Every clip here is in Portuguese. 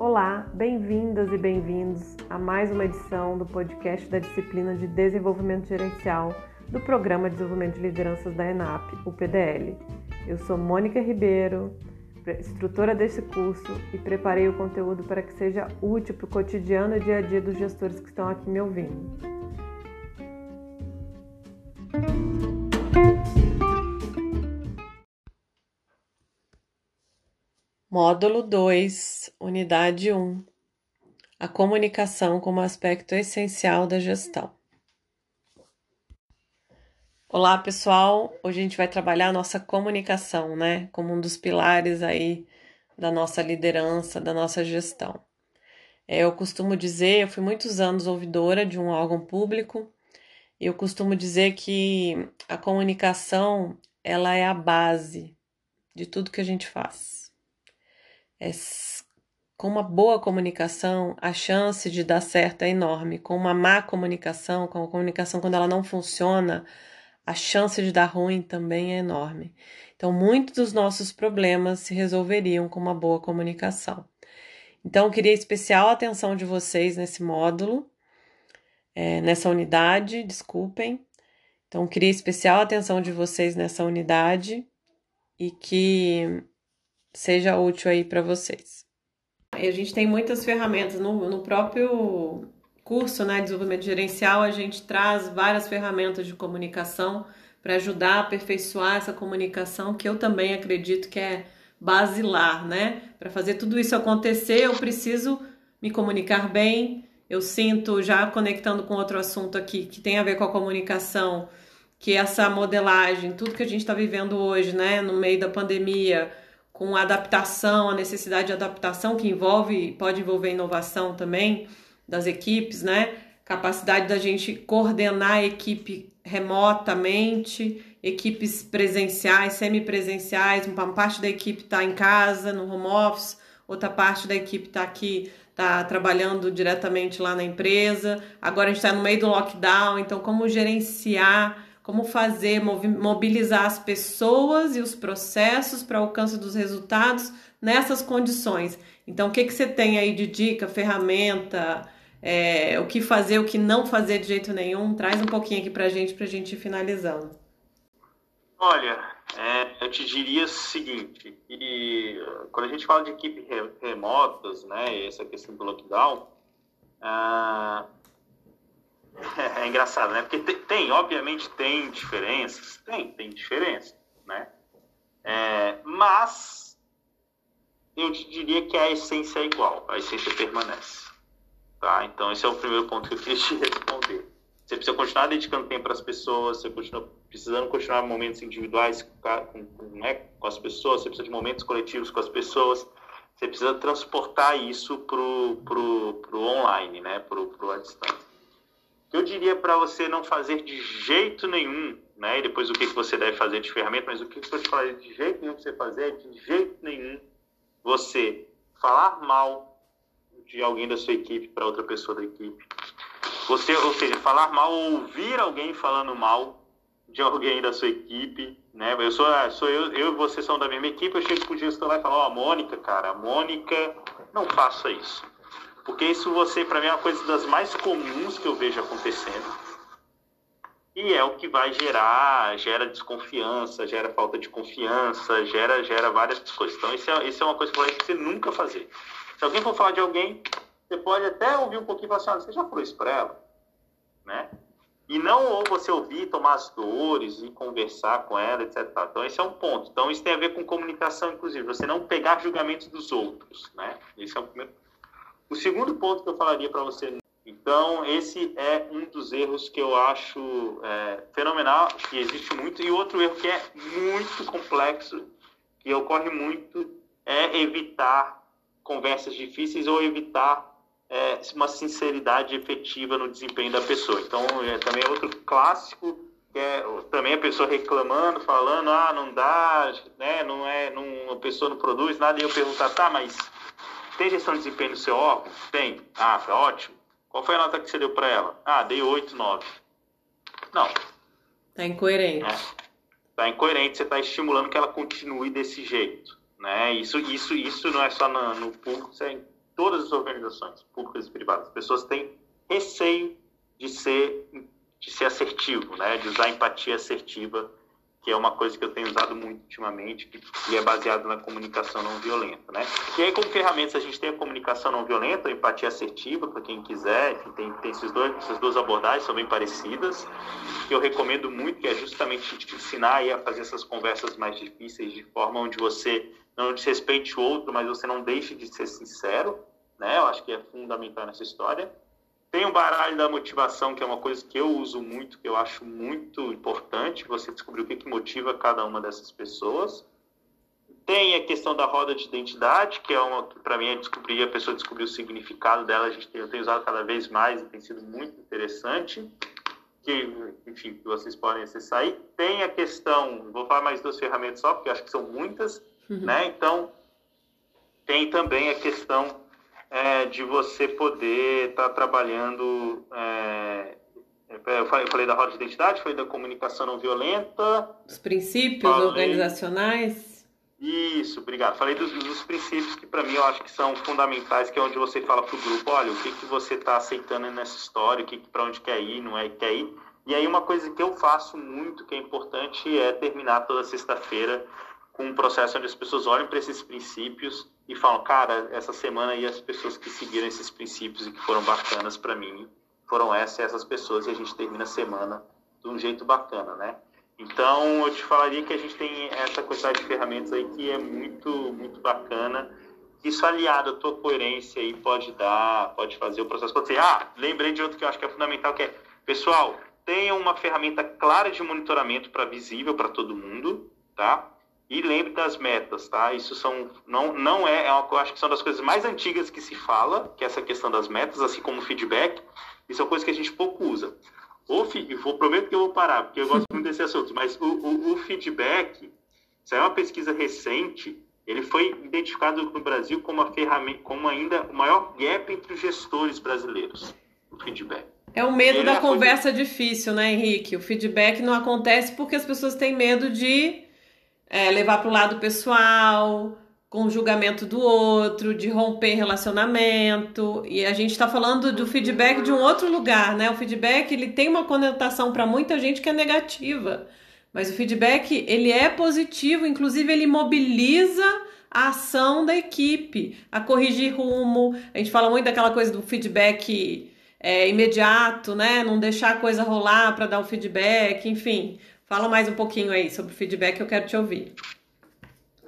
Olá, bem-vindas e bem-vindos a mais uma edição do podcast da disciplina de Desenvolvimento Gerencial do Programa de Desenvolvimento de Lideranças da ENAP, o PDL. Eu sou Mônica Ribeiro, instrutora desse curso e preparei o conteúdo para que seja útil para o cotidiano e dia a dia dos gestores que estão aqui me ouvindo. Módulo 2, Unidade 1 A comunicação como aspecto essencial da gestão. Olá, pessoal! Hoje a gente vai trabalhar a nossa comunicação, né? Como um dos pilares aí da nossa liderança, da nossa gestão. É, eu costumo dizer, eu fui muitos anos ouvidora de um órgão público, e eu costumo dizer que a comunicação ela é a base de tudo que a gente faz é, com uma boa comunicação, a chance de dar certo é enorme. Com uma má comunicação, com a comunicação quando ela não funciona, a chance de dar ruim também é enorme. Então, muitos dos nossos problemas se resolveriam com uma boa comunicação. Então, eu queria especial atenção de vocês nesse módulo, é, nessa unidade, desculpem. Então, queria especial atenção de vocês nessa unidade e que seja útil aí para vocês. A gente tem muitas ferramentas no, no próprio curso né, de desenvolvimento gerencial, a gente traz várias ferramentas de comunicação para ajudar a aperfeiçoar essa comunicação, que eu também acredito que é basilar, né? Para fazer tudo isso acontecer, eu preciso me comunicar bem. Eu sinto, já conectando com outro assunto aqui, que tem a ver com a comunicação, que essa modelagem, tudo que a gente está vivendo hoje, né, no meio da pandemia, com adaptação, a necessidade de adaptação que envolve, pode envolver inovação também das equipes, né? Capacidade da gente coordenar a equipe remotamente, equipes presenciais, semipresenciais, uma parte da equipe está em casa, no home office, outra parte da equipe está aqui, está trabalhando diretamente lá na empresa. Agora a gente está no meio do lockdown, então como gerenciar como fazer, mobilizar as pessoas e os processos para alcance dos resultados nessas condições. Então, o que, que você tem aí de dica, ferramenta, é, o que fazer, o que não fazer de jeito nenhum? Traz um pouquinho aqui para a gente, para a gente ir finalizando. Olha, é, eu te diria o seguinte, que quando a gente fala de equipes remotas, né, essa questão do lockdown, ah, é, engraçado, né? Porque tem, tem, obviamente, tem diferenças. Tem, tem diferença, né? É, mas eu diria que a essência é igual, a essência permanece. Tá? Então, esse é o primeiro ponto que eu queria te responder. Você precisa continuar dedicando tempo para as pessoas, você continua precisando continuar momentos individuais com, com, né, com as pessoas, você precisa de momentos coletivos com as pessoas, você precisa transportar isso para o online, né, para o distância que eu diria para você não fazer de jeito nenhum, né? E depois o que, que você deve fazer de ferramenta, mas o que, que eu te falei de jeito nenhum que você fazer é de jeito nenhum você falar mal de alguém da sua equipe para outra pessoa da equipe. Você, ou seja, falar mal ou ouvir alguém falando mal de alguém da sua equipe, né? Eu sou, sou eu, eu e você são da mesma equipe, eu chego pro gestor lá e falo, ó, oh, Mônica, cara, Mônica, não faça isso porque isso você, para mim, é uma coisa das mais comuns que eu vejo acontecendo. E é o que vai gerar, gera desconfiança, gera falta de confiança, gera, gera várias coisas. Então, isso é, isso é uma coisa que você nunca fazer. Se alguém for falar de alguém, você pode até ouvir um pouquinho e falar assim, ah, você já falou isso para ela? Né? E não ou você ouvir, tomar as dores e conversar com ela, etc. Então, esse é um ponto. Então, isso tem a ver com comunicação, inclusive. Você não pegar julgamentos dos outros, né? Esse é o primeiro o segundo ponto que eu falaria para você, então, esse é um dos erros que eu acho é, fenomenal, que existe muito, e outro erro que é muito complexo, que ocorre muito, é evitar conversas difíceis ou evitar é, uma sinceridade efetiva no desempenho da pessoa. Então, é, também é outro clássico, que é também a pessoa reclamando, falando, ah, não dá, né, não é, não, a pessoa não produz nada, e eu perguntar, tá, mas tem gestão de desempenho no seu órgão? Tem. Ah, foi ótimo. Qual foi a nota que você deu para ela? Ah, dei 8, 9. Não. Tá incoerente. É. Tá incoerente, você está estimulando que ela continue desse jeito. Né? Isso, isso, isso não é só no, no público, isso é em todas as organizações, públicas e privadas. As pessoas têm receio de ser, de ser assertivo, né? de usar empatia assertiva que é uma coisa que eu tenho usado muito ultimamente, e é baseado na comunicação não violenta, né? E aí, como ferramentas, a gente tem a comunicação não violenta, a empatia assertiva, para quem quiser, enfim, tem, tem esses dois, essas duas abordagens, são bem parecidas, que eu recomendo muito, que é justamente te ensinar a fazer essas conversas mais difíceis, de forma onde você não desrespeite o outro, mas você não deixe de ser sincero, né? Eu acho que é fundamental nessa história. Tem o baralho da motivação, que é uma coisa que eu uso muito, que eu acho muito importante, você descobrir o que, que motiva cada uma dessas pessoas. Tem a questão da roda de identidade, que é uma que para mim é descobrir, a pessoa descobrir o significado dela, a gente tem, eu tenho usado cada vez mais e tem sido muito interessante, que, enfim, que vocês podem acessar aí. Tem a questão, vou falar mais duas ferramentas só, porque acho que são muitas, uhum. né? Então, tem também a questão é, de você poder estar tá trabalhando. É, eu, falei, eu falei da roda de identidade, falei da comunicação não violenta. Os princípios falei, organizacionais. Isso, obrigado. Falei dos, dos princípios que para mim eu acho que são fundamentais, que é onde você fala para o grupo, olha, o que, que você está aceitando nessa história, o que, que para onde quer ir, não é quer ir. E aí uma coisa que eu faço muito, que é importante, é terminar toda sexta-feira com um processo onde as pessoas olhem para esses princípios e falam, cara, essa semana aí as pessoas que seguiram esses princípios e que foram bacanas para mim foram essas essas pessoas e a gente termina a semana de um jeito bacana, né? Então, eu te falaria que a gente tem essa quantidade de ferramentas aí que é muito, muito bacana. Isso aliado à tua coerência aí pode dar, pode fazer o processo acontecer. Ah, lembrei de outro que eu acho que é fundamental, que é, pessoal, tenha uma ferramenta clara de monitoramento para visível para todo mundo, tá? E lembre das metas, tá? Isso são não não é, é uma, eu acho que são das coisas mais antigas que se fala, que é essa questão das metas, assim como feedback. Isso é uma coisa que a gente pouco usa. O vou prometo que eu vou parar, porque eu gosto muito desse assunto. Mas o, o, o feedback, isso é uma pesquisa recente. Ele foi identificado no Brasil como a ferramenta, como ainda o maior gap entre os gestores brasileiros. O feedback. É o medo da conversa coisa... difícil, né, Henrique? O feedback não acontece porque as pessoas têm medo de é, levar para o lado pessoal, com o julgamento do outro, de romper relacionamento. E a gente está falando do feedback de um outro lugar, né? O feedback ele tem uma conotação para muita gente que é negativa, mas o feedback ele é positivo, inclusive ele mobiliza a ação da equipe, a corrigir rumo. A gente fala muito daquela coisa do feedback é, imediato, né? Não deixar a coisa rolar para dar o feedback, enfim. Fala mais um pouquinho aí sobre o feedback, eu quero te ouvir.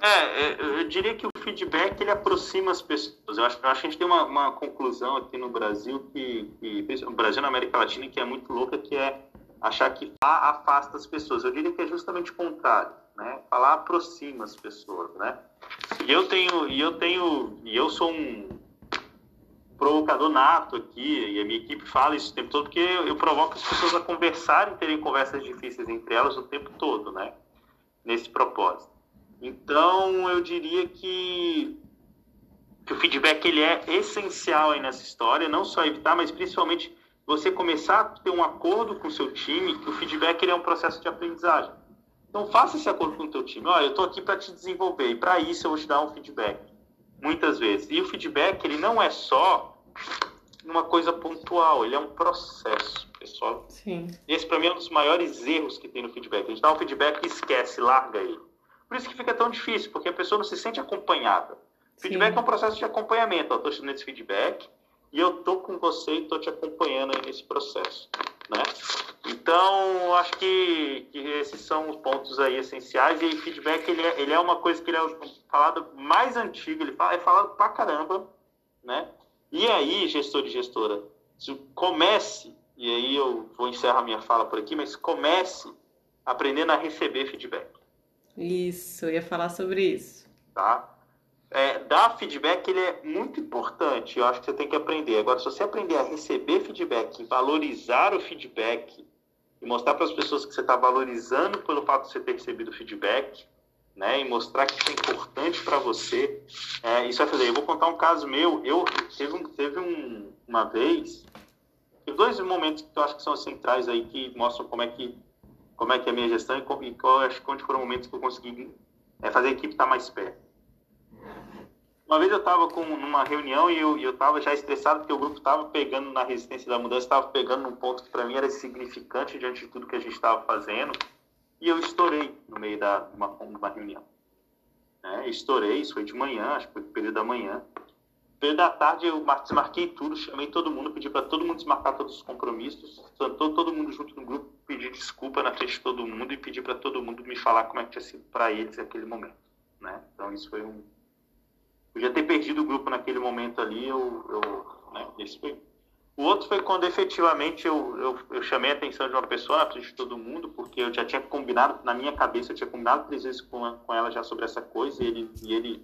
É, é, eu diria que o feedback ele aproxima as pessoas. Eu acho, eu acho que a gente tem uma, uma conclusão aqui no Brasil que, que no Brasil na América Latina que é muito louca, que é achar que falar afasta as pessoas. Eu diria que é justamente o contrário, né? Falar aproxima as pessoas, né? E eu tenho, e eu tenho, e eu sou um provocador nato aqui, e a minha equipe fala isso o tempo todo, porque eu provoco as pessoas a conversarem, terem conversas difíceis entre elas o tempo todo, né? Nesse propósito. Então, eu diria que, que o feedback ele é essencial aí nessa história, não só evitar, mas principalmente você começar a ter um acordo com o seu time, que o feedback ele é um processo de aprendizagem. Então, faça esse acordo com o teu time. Olha, eu estou aqui para te desenvolver, e para isso eu vou te dar um feedback muitas vezes. E o feedback, ele não é só uma coisa pontual, ele é um processo, pessoal. Sim. Esse, para mim, é um dos maiores erros que tem no feedback. A gente dá um feedback e esquece, larga ele. Por isso que fica tão difícil, porque a pessoa não se sente acompanhada. Feedback Sim. é um processo de acompanhamento. Eu estou te dando esse feedback e eu estou com você e estou te acompanhando nesse processo. Né? Então, acho que, que, esses são os pontos aí essenciais. E feedback, ele é, ele é uma coisa que ele é falado mais antigo, ele fala, é falado pra caramba, né? E aí, gestor e gestora, comece, e aí eu vou encerrar minha fala por aqui, mas comece aprendendo a receber feedback. Isso, eu ia falar sobre isso. Tá? É, dar feedback ele é muito importante, eu acho que você tem que aprender. Agora, se você aprender a receber feedback, valorizar o feedback e mostrar para as pessoas que você está valorizando pelo fato de você ter recebido feedback, né, e mostrar que isso é importante para você, é, isso vai fazer. Eu vou contar um caso meu. Eu teve, um, teve um, uma vez, teve dois momentos que eu acho que são centrais aí que mostram como é que como é que é a minha gestão e, e qual, acho que foram momentos que eu consegui é, fazer a equipe estar tá mais perto. Uma vez eu estava numa reunião e eu estava já estressado porque o grupo estava pegando na resistência da mudança, estava pegando num ponto que para mim era significante diante de tudo que a gente estava fazendo e eu estourei no meio da uma, uma reunião. Né? Estourei, isso foi de manhã, acho que foi no período da manhã. No período da tarde eu desmarquei tudo, chamei todo mundo, pedi para todo mundo desmarcar todos os compromissos, sentou todo mundo junto no grupo, pedi desculpa na frente de todo mundo e pedi para todo mundo me falar como é que tinha sido para eles aquele momento. Né? Então isso foi um podia ter perdido o grupo naquele momento ali, eu, eu né, esse foi. O outro foi quando efetivamente eu, eu, eu, chamei a atenção de uma pessoa na frente de todo mundo, porque eu já tinha combinado, na minha cabeça, eu tinha combinado três vezes com, com ela já sobre essa coisa, e ele, e ele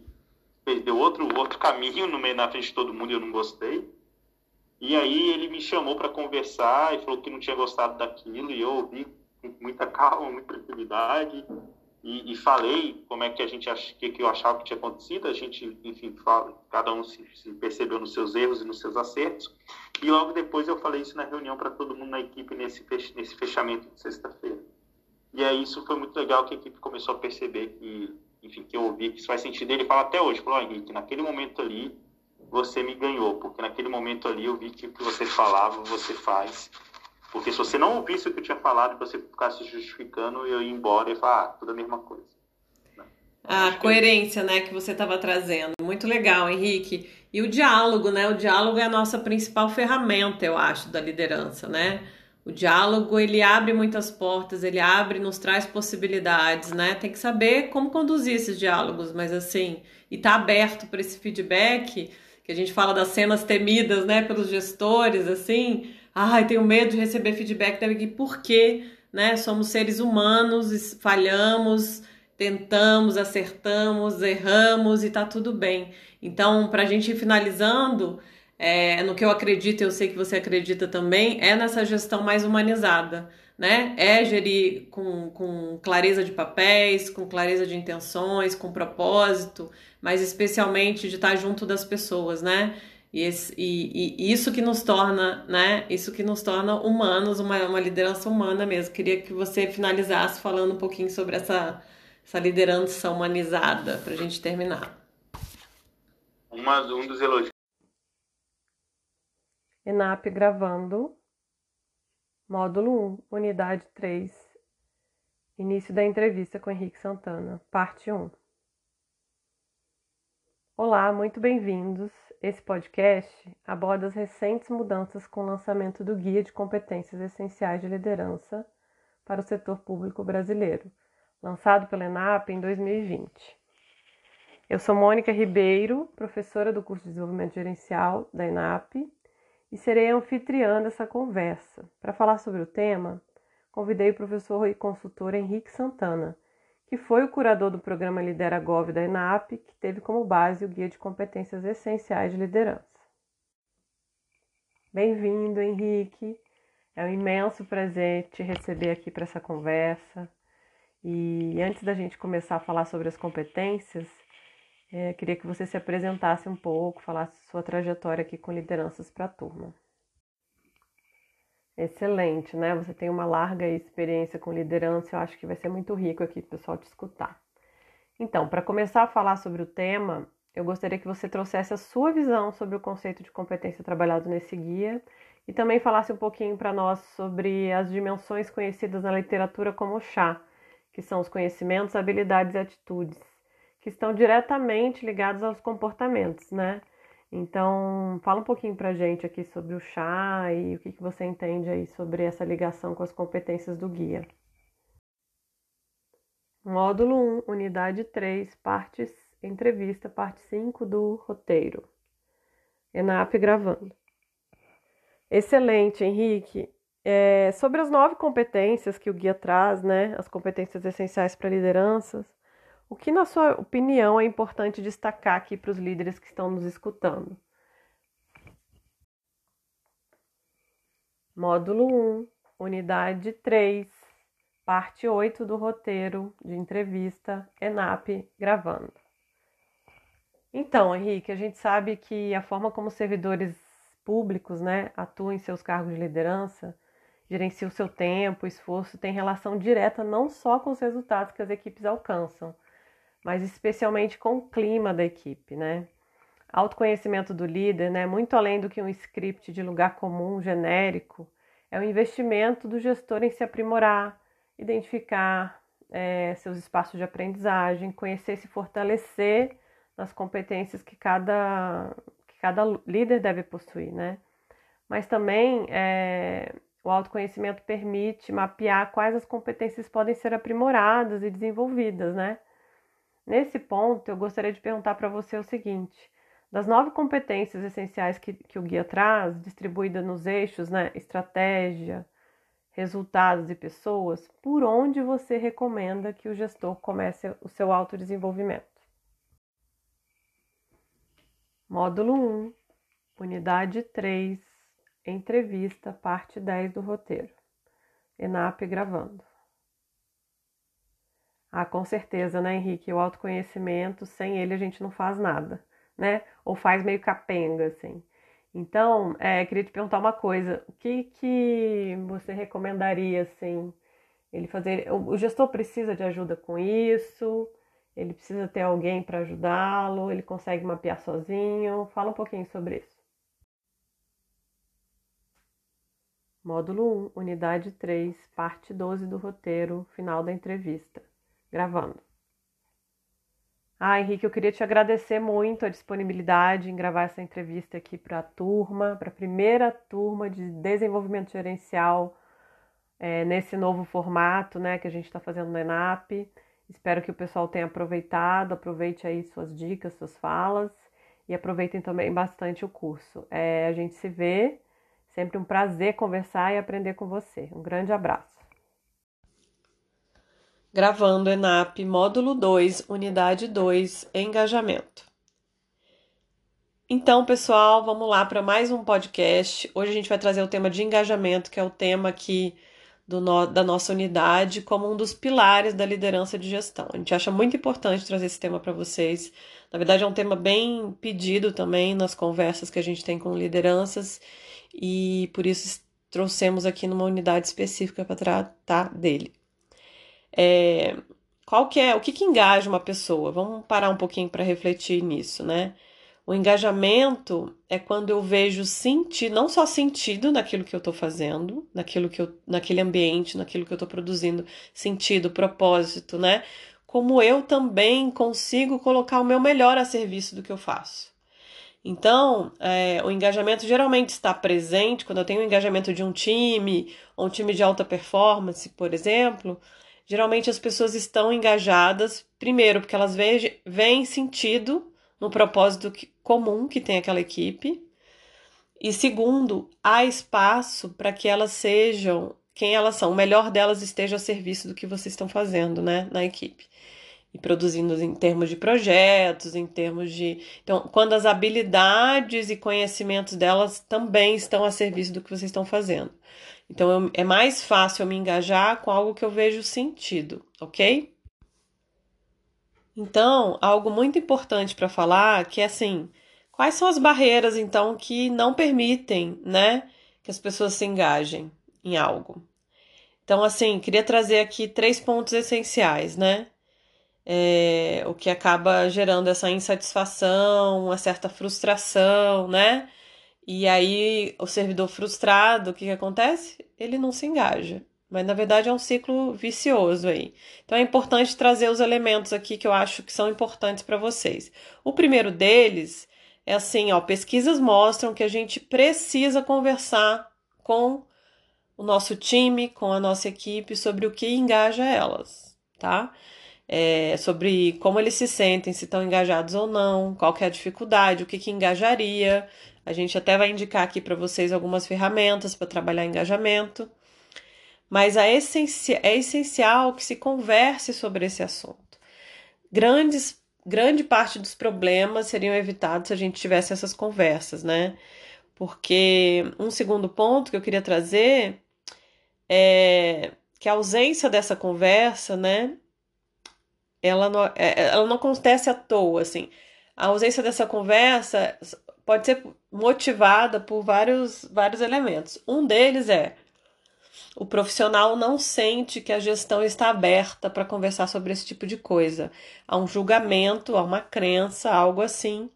deu outro, outro caminho no meio, na frente de todo mundo e eu não gostei. E aí ele me chamou para conversar e falou que não tinha gostado daquilo, e eu ouvi com muita calma, muita tranquilidade e, e, falei como é que a gente ach, que, que eu achava que tinha acontecido. A gente, enfim, fala, cada um se, se, percebeu nos seus erros e nos seus acertos. E logo depois eu falei isso na reunião para todo mundo na equipe nesse, nesse fechamento de sexta-feira. E aí isso foi muito legal que a equipe começou a perceber que, enfim, que eu ouvi que isso faz sentido. Ele fala até hoje, falou, Henrique, naquele momento ali você me ganhou, porque naquele momento ali eu vi que o que você falava, você faz. Porque se você não ouvisse o que eu tinha falado e você ficasse justificando, eu ia embora e falar, ah, tudo a mesma coisa. Né? A coerência, né, que você estava trazendo. Muito legal, Henrique. E o diálogo, né? O diálogo é a nossa principal ferramenta, eu acho, da liderança, né? O diálogo, ele abre muitas portas, ele abre, nos traz possibilidades, né? Tem que saber como conduzir esses diálogos, mas assim, e tá aberto para esse feedback, que a gente fala das cenas temidas, né, pelos gestores, assim, ai, tenho medo de receber feedback da equipe, porque, né, somos seres humanos, falhamos, tentamos, acertamos, erramos e tá tudo bem. Então, para a gente ir finalizando, é, no que eu acredito, eu sei que você acredita também, é nessa gestão mais humanizada, né? É gerir com, com clareza de papéis, com clareza de intenções, com propósito, mas especialmente de estar junto das pessoas, né? E, esse, e, e, isso que nos torna, né? Isso que nos torna humanos, uma, uma liderança humana mesmo. Queria que você finalizasse falando um pouquinho sobre essa, essa liderança humanizada para a gente terminar. Uma, um dos elogios. ENAP gravando. Módulo 1, unidade 3. Início da entrevista com Henrique Santana, parte 1. Olá, muito bem-vindos. Esse podcast aborda as recentes mudanças com o lançamento do Guia de Competências Essenciais de Liderança para o Setor Público Brasileiro, lançado pela ENAP em 2020. Eu sou Mônica Ribeiro, professora do curso de Desenvolvimento Gerencial da ENAP, e serei anfitriã dessa conversa. Para falar sobre o tema, convidei o professor e consultor Henrique Santana que foi o curador do programa Lidera Gov da ENAP, que teve como base o Guia de Competências Essenciais de Liderança. Bem-vindo, Henrique. É um imenso prazer te receber aqui para essa conversa. E antes da gente começar a falar sobre as competências, é, queria que você se apresentasse um pouco, falasse sua trajetória aqui com lideranças para a turma. Excelente, né? Você tem uma larga experiência com liderança, eu acho que vai ser muito rico aqui o pessoal te escutar. Então, para começar a falar sobre o tema, eu gostaria que você trouxesse a sua visão sobre o conceito de competência trabalhado nesse guia e também falasse um pouquinho para nós sobre as dimensões conhecidas na literatura como chá, que são os conhecimentos, habilidades e atitudes, que estão diretamente ligados aos comportamentos, né? Então, fala um pouquinho pra gente aqui sobre o chá e o que, que você entende aí sobre essa ligação com as competências do guia. Módulo 1, unidade 3, partes, entrevista, parte 5 do roteiro. ENAP gravando. Excelente, Henrique. É, sobre as nove competências que o guia traz, né, as competências essenciais para lideranças, o que, na sua opinião, é importante destacar aqui para os líderes que estão nos escutando? Módulo 1, unidade 3, parte 8 do roteiro de entrevista ENAP gravando. Então, Henrique, a gente sabe que a forma como servidores públicos né, atuam em seus cargos de liderança, gerenciam o seu tempo, esforço, tem relação direta não só com os resultados que as equipes alcançam, mas especialmente com o clima da equipe, né? Autoconhecimento do líder, né, muito além do que um script de lugar comum genérico, é o investimento do gestor em se aprimorar, identificar é, seus espaços de aprendizagem, conhecer e se fortalecer nas competências que cada, que cada líder deve possuir, né? Mas também é, o autoconhecimento permite mapear quais as competências podem ser aprimoradas e desenvolvidas, né? Nesse ponto, eu gostaria de perguntar para você o seguinte: das nove competências essenciais que, que o guia traz, distribuída nos eixos, né? Estratégia, resultados e pessoas, por onde você recomenda que o gestor comece o seu autodesenvolvimento? Módulo 1, unidade 3, entrevista, parte 10 do roteiro. ENAP gravando. Ah, com certeza, né, Henrique? O autoconhecimento, sem ele a gente não faz nada, né? Ou faz meio capenga, assim. Então, é, queria te perguntar uma coisa: o que, que você recomendaria, assim, ele fazer? O, o gestor precisa de ajuda com isso? Ele precisa ter alguém para ajudá-lo? Ele consegue mapear sozinho? Fala um pouquinho sobre isso. Módulo 1, unidade 3, parte 12 do roteiro, final da entrevista. Gravando. Ah, Henrique, eu queria te agradecer muito a disponibilidade em gravar essa entrevista aqui para a turma, para a primeira turma de desenvolvimento gerencial é, nesse novo formato né, que a gente está fazendo no ENAP. Espero que o pessoal tenha aproveitado, aproveite aí suas dicas, suas falas e aproveitem também bastante o curso. É, a gente se vê, sempre um prazer conversar e aprender com você. Um grande abraço. Gravando ENAP, módulo 2, unidade 2, engajamento. Então, pessoal, vamos lá para mais um podcast. Hoje a gente vai trazer o tema de engajamento, que é o tema aqui do no, da nossa unidade, como um dos pilares da liderança de gestão. A gente acha muito importante trazer esse tema para vocês. Na verdade, é um tema bem pedido também nas conversas que a gente tem com lideranças, e por isso trouxemos aqui numa unidade específica para tratar dele. É, qual que é, o que, que engaja uma pessoa? Vamos parar um pouquinho para refletir nisso, né? O engajamento é quando eu vejo sentido, não só sentido naquilo que eu estou fazendo, naquilo que eu, naquele ambiente, naquilo que eu estou produzindo, sentido, propósito, né? Como eu também consigo colocar o meu melhor a serviço do que eu faço. Então, é, o engajamento geralmente está presente quando eu tenho o engajamento de um time, ou um time de alta performance, por exemplo geralmente as pessoas estão engajadas, primeiro, porque elas veem sentido no propósito comum que tem aquela equipe, e segundo, há espaço para que elas sejam quem elas são, o melhor delas esteja a serviço do que vocês estão fazendo, né, na equipe. E produzindo em termos de projetos, em termos de. Então, quando as habilidades e conhecimentos delas também estão a serviço do que vocês estão fazendo. Então eu, é mais fácil eu me engajar com algo que eu vejo sentido, ok? Então, algo muito importante para falar que é assim, quais são as barreiras então que não permitem, né, que as pessoas se engajem em algo? Então, assim, queria trazer aqui três pontos essenciais, né? É, o que acaba gerando essa insatisfação, uma certa frustração, né? E aí, o servidor frustrado, o que, que acontece? Ele não se engaja. Mas na verdade é um ciclo vicioso aí. Então é importante trazer os elementos aqui que eu acho que são importantes para vocês. O primeiro deles é assim, ó, pesquisas mostram que a gente precisa conversar com o nosso time, com a nossa equipe sobre o que engaja elas, tá? É, sobre como eles se sentem, se estão engajados ou não, qual que é a dificuldade, o que, que engajaria. A gente até vai indicar aqui para vocês algumas ferramentas para trabalhar engajamento. Mas é essencial que se converse sobre esse assunto. Grandes, grande parte dos problemas seriam evitados se a gente tivesse essas conversas, né? Porque um segundo ponto que eu queria trazer é que a ausência dessa conversa, né? Ela não, é, ela não acontece à toa, assim. A ausência dessa conversa pode ser motivada por vários, vários elementos. Um deles é o profissional não sente que a gestão está aberta para conversar sobre esse tipo de coisa. Há um julgamento, há uma crença, algo assim,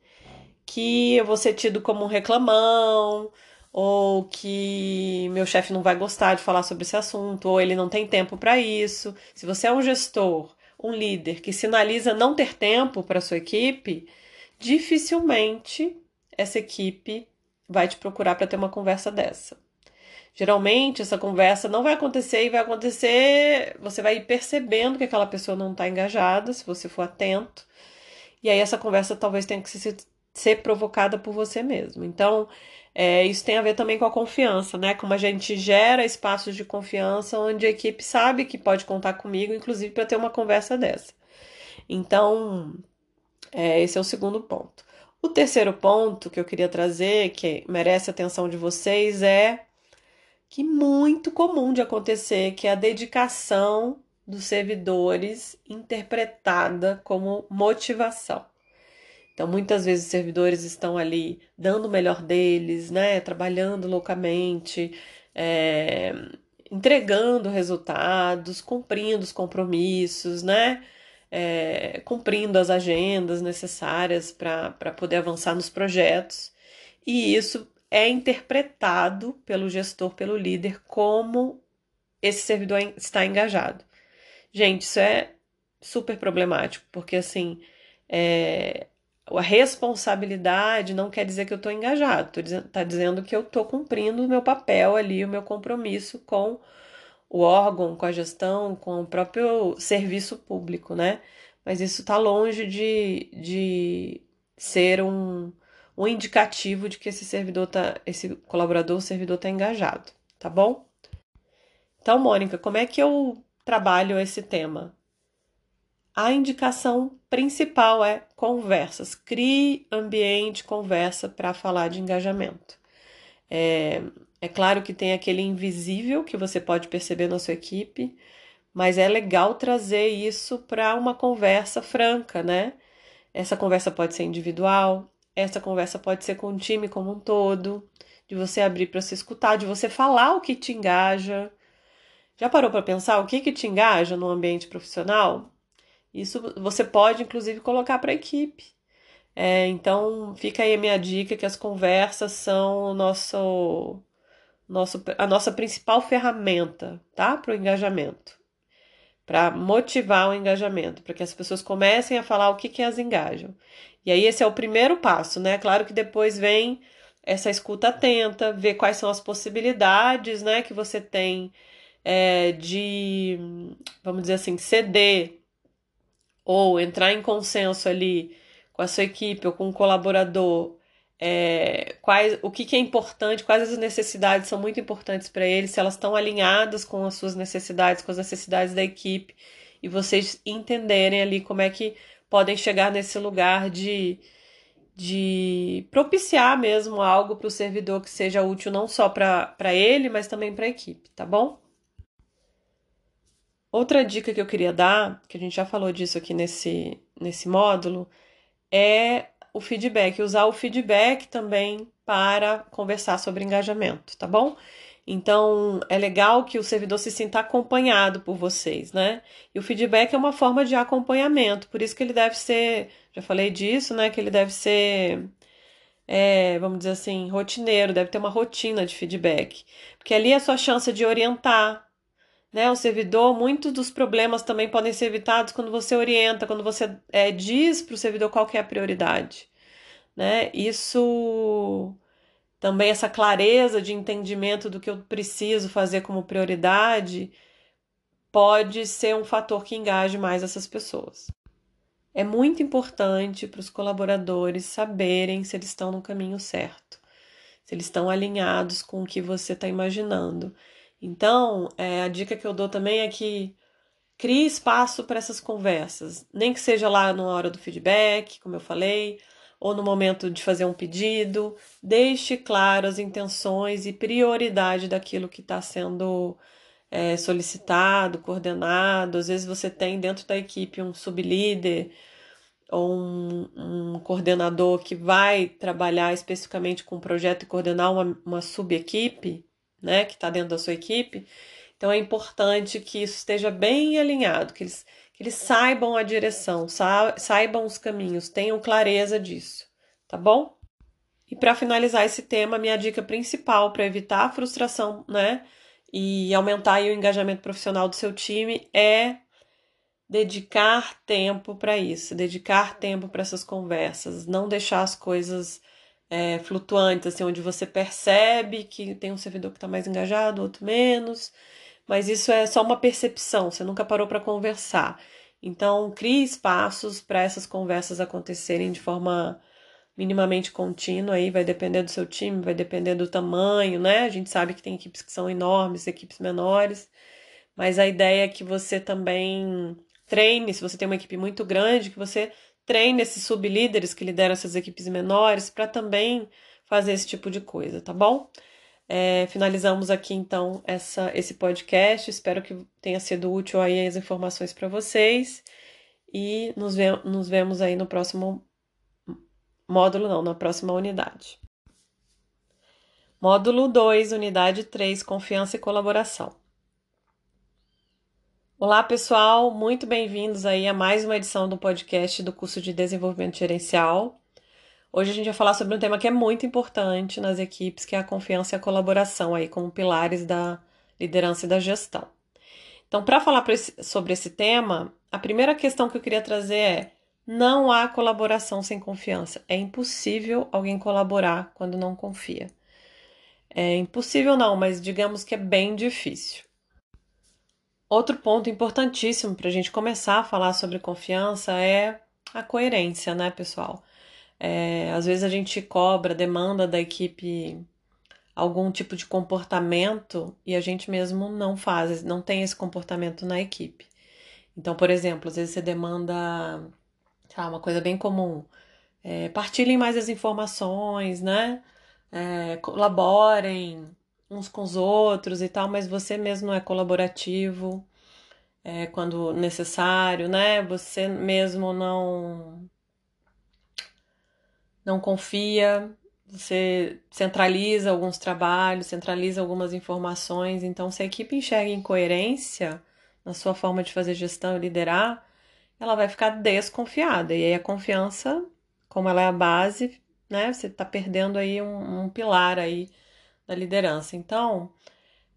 que eu vou ser tido como um reclamão, ou que meu chefe não vai gostar de falar sobre esse assunto, ou ele não tem tempo para isso. Se você é um gestor, um líder que sinaliza não ter tempo para sua equipe, dificilmente essa equipe vai te procurar para ter uma conversa dessa. Geralmente essa conversa não vai acontecer e vai acontecer, você vai percebendo que aquela pessoa não está engajada, se você for atento. E aí essa conversa talvez tenha que ser, ser provocada por você mesmo. Então, é, isso tem a ver também com a confiança, né? Como a gente gera espaços de confiança onde a equipe sabe que pode contar comigo, inclusive para ter uma conversa dessa. Então, é, esse é o segundo ponto. O terceiro ponto que eu queria trazer, que merece a atenção de vocês, é que muito comum de acontecer, que a dedicação dos servidores interpretada como motivação. Então, muitas vezes os servidores estão ali dando o melhor deles, né? Trabalhando loucamente, é, entregando resultados, cumprindo os compromissos, né? É, cumprindo as agendas necessárias para poder avançar nos projetos. E isso é interpretado pelo gestor, pelo líder, como esse servidor está engajado. Gente, isso é super problemático, porque assim, é, a responsabilidade não quer dizer que eu estou engajado, está dizendo que eu estou cumprindo o meu papel ali, o meu compromisso com o órgão, com a gestão, com o próprio serviço público, né? Mas isso está longe de, de ser um, um indicativo de que esse servidor tá, esse colaborador, servidor está engajado, tá bom? Então, Mônica, como é que eu trabalho esse tema? A indicação principal é conversas. Crie ambiente, conversa para falar de engajamento. É, é claro que tem aquele invisível que você pode perceber na sua equipe, mas é legal trazer isso para uma conversa franca, né? Essa conversa pode ser individual, essa conversa pode ser com o time como um todo, de você abrir para se escutar, de você falar o que te engaja. Já parou para pensar o que, que te engaja no ambiente profissional? Isso você pode, inclusive, colocar para a equipe. É, então, fica aí a minha dica que as conversas são o nosso, nosso, a nossa principal ferramenta, tá? Para o engajamento. Para motivar o engajamento, para que as pessoas comecem a falar o que, que as engajam. E aí, esse é o primeiro passo, né? Claro que depois vem essa escuta atenta, ver quais são as possibilidades, né, que você tem é, de, vamos dizer assim, ceder ou entrar em consenso ali com a sua equipe ou com um colaborador, é, quais, o que, que é importante, quais as necessidades são muito importantes para eles, se elas estão alinhadas com as suas necessidades, com as necessidades da equipe, e vocês entenderem ali como é que podem chegar nesse lugar de, de propiciar mesmo algo para o servidor que seja útil não só para ele, mas também para a equipe, tá bom? Outra dica que eu queria dar, que a gente já falou disso aqui nesse, nesse módulo, é o feedback, usar o feedback também para conversar sobre engajamento, tá bom? Então, é legal que o servidor se sinta acompanhado por vocês, né? E o feedback é uma forma de acompanhamento, por isso que ele deve ser, já falei disso, né? Que ele deve ser, é, vamos dizer assim, rotineiro, deve ter uma rotina de feedback, porque ali é a sua chance de orientar, né, o servidor, muitos dos problemas também podem ser evitados quando você orienta, quando você é, diz para o servidor qual é a prioridade. Né? Isso também, essa clareza de entendimento do que eu preciso fazer como prioridade, pode ser um fator que engaje mais essas pessoas. É muito importante para os colaboradores saberem se eles estão no caminho certo, se eles estão alinhados com o que você está imaginando. Então, é, a dica que eu dou também é que crie espaço para essas conversas, nem que seja lá na hora do feedback, como eu falei, ou no momento de fazer um pedido, deixe claro as intenções e prioridade daquilo que está sendo é, solicitado, coordenado. Às vezes você tem dentro da equipe um sublíder ou um, um coordenador que vai trabalhar especificamente com o projeto e coordenar uma, uma subequipe né, que está dentro da sua equipe. Então é importante que isso esteja bem alinhado, que eles, que eles saibam a direção, saibam os caminhos, tenham clareza disso, tá bom? E para finalizar esse tema, minha dica principal para evitar a frustração, né, e aumentar o engajamento profissional do seu time é dedicar tempo para isso, dedicar tempo para essas conversas, não deixar as coisas é, flutuantes, assim, onde você percebe que tem um servidor que está mais engajado, outro menos, mas isso é só uma percepção, você nunca parou para conversar. Então, crie espaços para essas conversas acontecerem de forma minimamente contínua, aí vai depender do seu time, vai depender do tamanho, né? A gente sabe que tem equipes que são enormes, equipes menores, mas a ideia é que você também treine, se você tem uma equipe muito grande, que você treine esses sublíderes que lideram essas equipes menores para também fazer esse tipo de coisa, tá bom? É, finalizamos aqui então essa, esse podcast. Espero que tenha sido útil aí as informações para vocês e nos, ve nos vemos aí no próximo módulo, não, na próxima unidade. Módulo 2, unidade 3, confiança e colaboração. Olá, pessoal, muito bem-vindos aí a mais uma edição do podcast do curso de Desenvolvimento Gerencial. Hoje a gente vai falar sobre um tema que é muito importante nas equipes, que é a confiança e a colaboração aí como pilares da liderança e da gestão. Então, para falar sobre esse tema, a primeira questão que eu queria trazer é: não há colaboração sem confiança. É impossível alguém colaborar quando não confia. É impossível não, mas digamos que é bem difícil. Outro ponto importantíssimo para a gente começar a falar sobre confiança é a coerência, né, pessoal? É, às vezes a gente cobra, demanda da equipe algum tipo de comportamento e a gente mesmo não faz, não tem esse comportamento na equipe. Então, por exemplo, às vezes você demanda tá, uma coisa bem comum. É, partilhem mais as informações, né? É, colaborem, uns com os outros e tal, mas você mesmo não é colaborativo é, quando necessário, né? Você mesmo não não confia, você centraliza alguns trabalhos, centraliza algumas informações. Então, se a equipe enxerga incoerência na sua forma de fazer gestão e liderar, ela vai ficar desconfiada. E aí a confiança, como ela é a base, né? Você está perdendo aí um, um pilar aí da liderança. Então,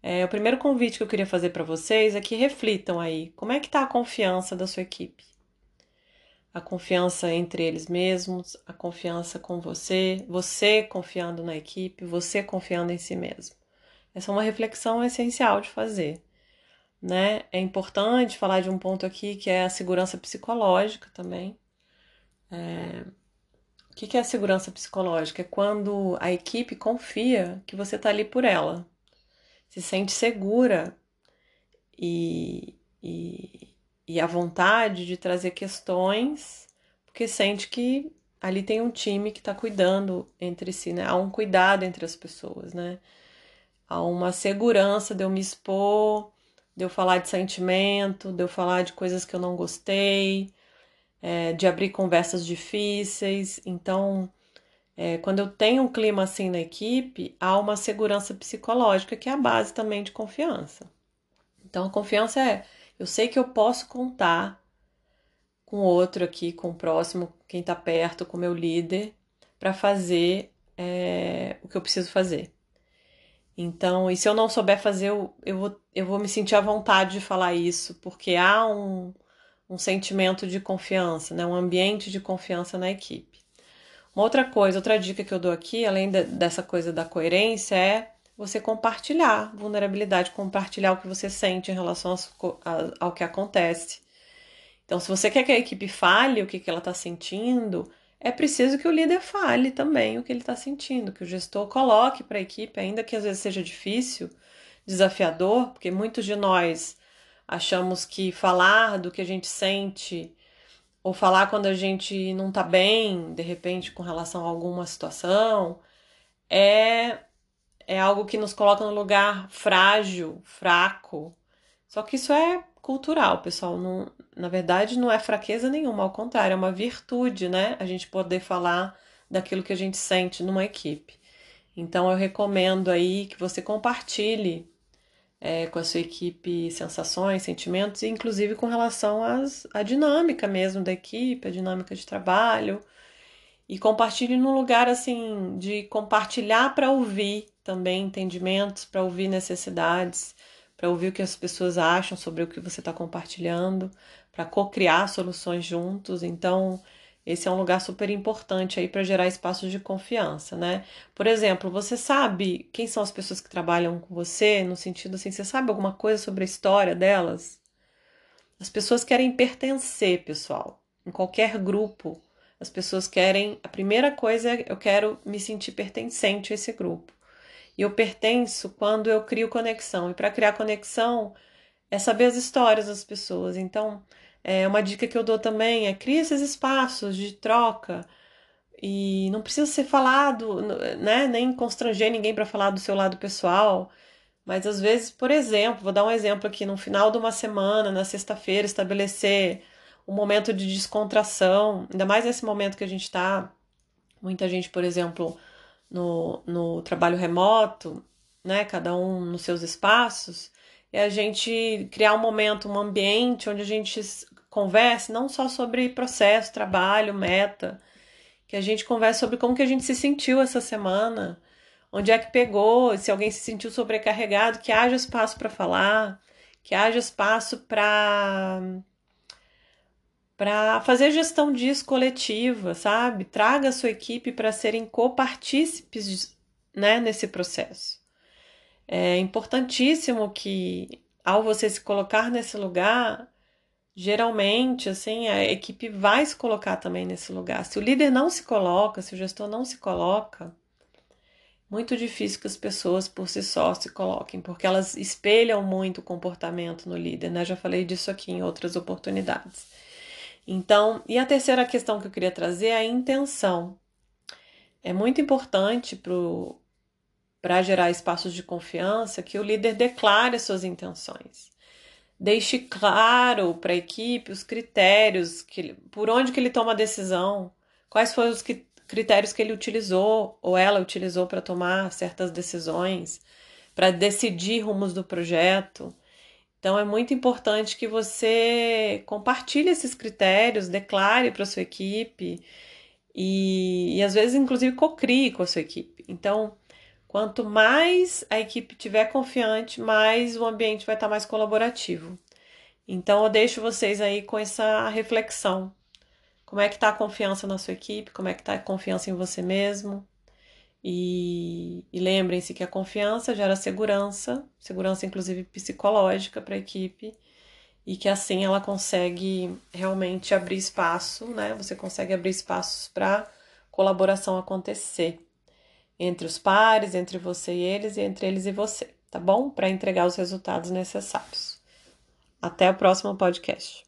é, o primeiro convite que eu queria fazer para vocês é que reflitam aí como é que está a confiança da sua equipe. A confiança entre eles mesmos, a confiança com você, você confiando na equipe, você confiando em si mesmo. Essa é uma reflexão essencial de fazer. Né? É importante falar de um ponto aqui que é a segurança psicológica também. É, o que é a segurança psicológica? É quando a equipe confia que você está ali por ela, se sente segura e, e, e à vontade de trazer questões, porque sente que ali tem um time que está cuidando entre si, né? Há um cuidado entre as pessoas, né? Há uma segurança de eu me expor, de eu falar de sentimento, de eu falar de coisas que eu não gostei, é, de abrir conversas difíceis. Então, é, quando eu tenho um clima assim na equipe, há uma segurança psicológica que é a base também de confiança. Então, a confiança é: eu sei que eu posso contar com outro aqui, com o próximo, quem está perto, com o meu líder, para fazer é, o que eu preciso fazer. Então, e se eu não souber fazer, eu, eu, vou, eu vou me sentir à vontade de falar isso, porque há um, um sentimento de confiança, né? um ambiente de confiança na equipe. Uma outra coisa, outra dica que eu dou aqui, além de, dessa coisa da coerência, é você compartilhar vulnerabilidade, compartilhar o que você sente em relação ao que acontece. Então, se você quer que a equipe fale o que, que ela está sentindo, é preciso que o líder fale também o que ele está sentindo, que o gestor coloque para a equipe, ainda que às vezes seja difícil, desafiador, porque muitos de nós achamos que falar do que a gente sente ou falar quando a gente não tá bem, de repente, com relação a alguma situação, é é algo que nos coloca no lugar frágil, fraco. Só que isso é cultural, pessoal. Não, na verdade, não é fraqueza nenhuma, ao contrário, é uma virtude, né? A gente poder falar daquilo que a gente sente numa equipe. Então, eu recomendo aí que você compartilhe é, com a sua equipe sensações, sentimentos, inclusive com relação às, à dinâmica mesmo da equipe, a dinâmica de trabalho. e compartilhe num lugar assim de compartilhar para ouvir também entendimentos, para ouvir necessidades, para ouvir o que as pessoas acham sobre o que você está compartilhando, para co-criar soluções juntos. Então, esse é um lugar super importante aí para gerar espaços de confiança, né? Por exemplo, você sabe quem são as pessoas que trabalham com você, no sentido assim, você sabe alguma coisa sobre a história delas? As pessoas querem pertencer, pessoal. Em qualquer grupo, as pessoas querem. A primeira coisa é eu quero me sentir pertencente a esse grupo. E eu pertenço quando eu crio conexão. E para criar conexão é saber as histórias das pessoas. Então, é uma dica que eu dou também é cria esses espaços de troca. E não precisa ser falado, né? Nem constranger ninguém para falar do seu lado pessoal. Mas às vezes, por exemplo, vou dar um exemplo aqui, no final de uma semana, na sexta-feira, estabelecer um momento de descontração, ainda mais nesse momento que a gente está, muita gente, por exemplo, no, no trabalho remoto, né, cada um nos seus espaços, é a gente criar um momento, um ambiente onde a gente converse não só sobre processo, trabalho, meta, que a gente converse sobre como que a gente se sentiu essa semana, onde é que pegou, se alguém se sentiu sobrecarregado, que haja espaço para falar, que haja espaço para para fazer gestão disso coletiva, sabe? Traga a sua equipe para serem copartícipes né, nesse processo. É importantíssimo que, ao você se colocar nesse lugar, geralmente, assim, a equipe vai se colocar também nesse lugar. Se o líder não se coloca, se o gestor não se coloca, muito difícil que as pessoas por si só se coloquem, porque elas espelham muito o comportamento no líder, né? Já falei disso aqui em outras oportunidades. Então, e a terceira questão que eu queria trazer é a intenção. É muito importante para gerar espaços de confiança que o líder declare suas intenções. Deixe claro para a equipe os critérios, que, por onde que ele toma a decisão, quais foram os critérios que ele utilizou ou ela utilizou para tomar certas decisões, para decidir rumos do projeto. Então é muito importante que você compartilhe esses critérios, declare para sua equipe e, e às vezes inclusive cocrie com a sua equipe. Então, quanto mais a equipe tiver confiante, mais o ambiente vai estar mais colaborativo. Então eu deixo vocês aí com essa reflexão. Como é que está a confiança na sua equipe? Como é que está a confiança em você mesmo? E, e lembrem-se que a confiança gera segurança, segurança inclusive psicológica para a equipe, e que assim ela consegue realmente abrir espaço, né? Você consegue abrir espaços para colaboração acontecer entre os pares, entre você e eles, e entre eles e você, tá bom? Para entregar os resultados necessários. Até o próximo podcast.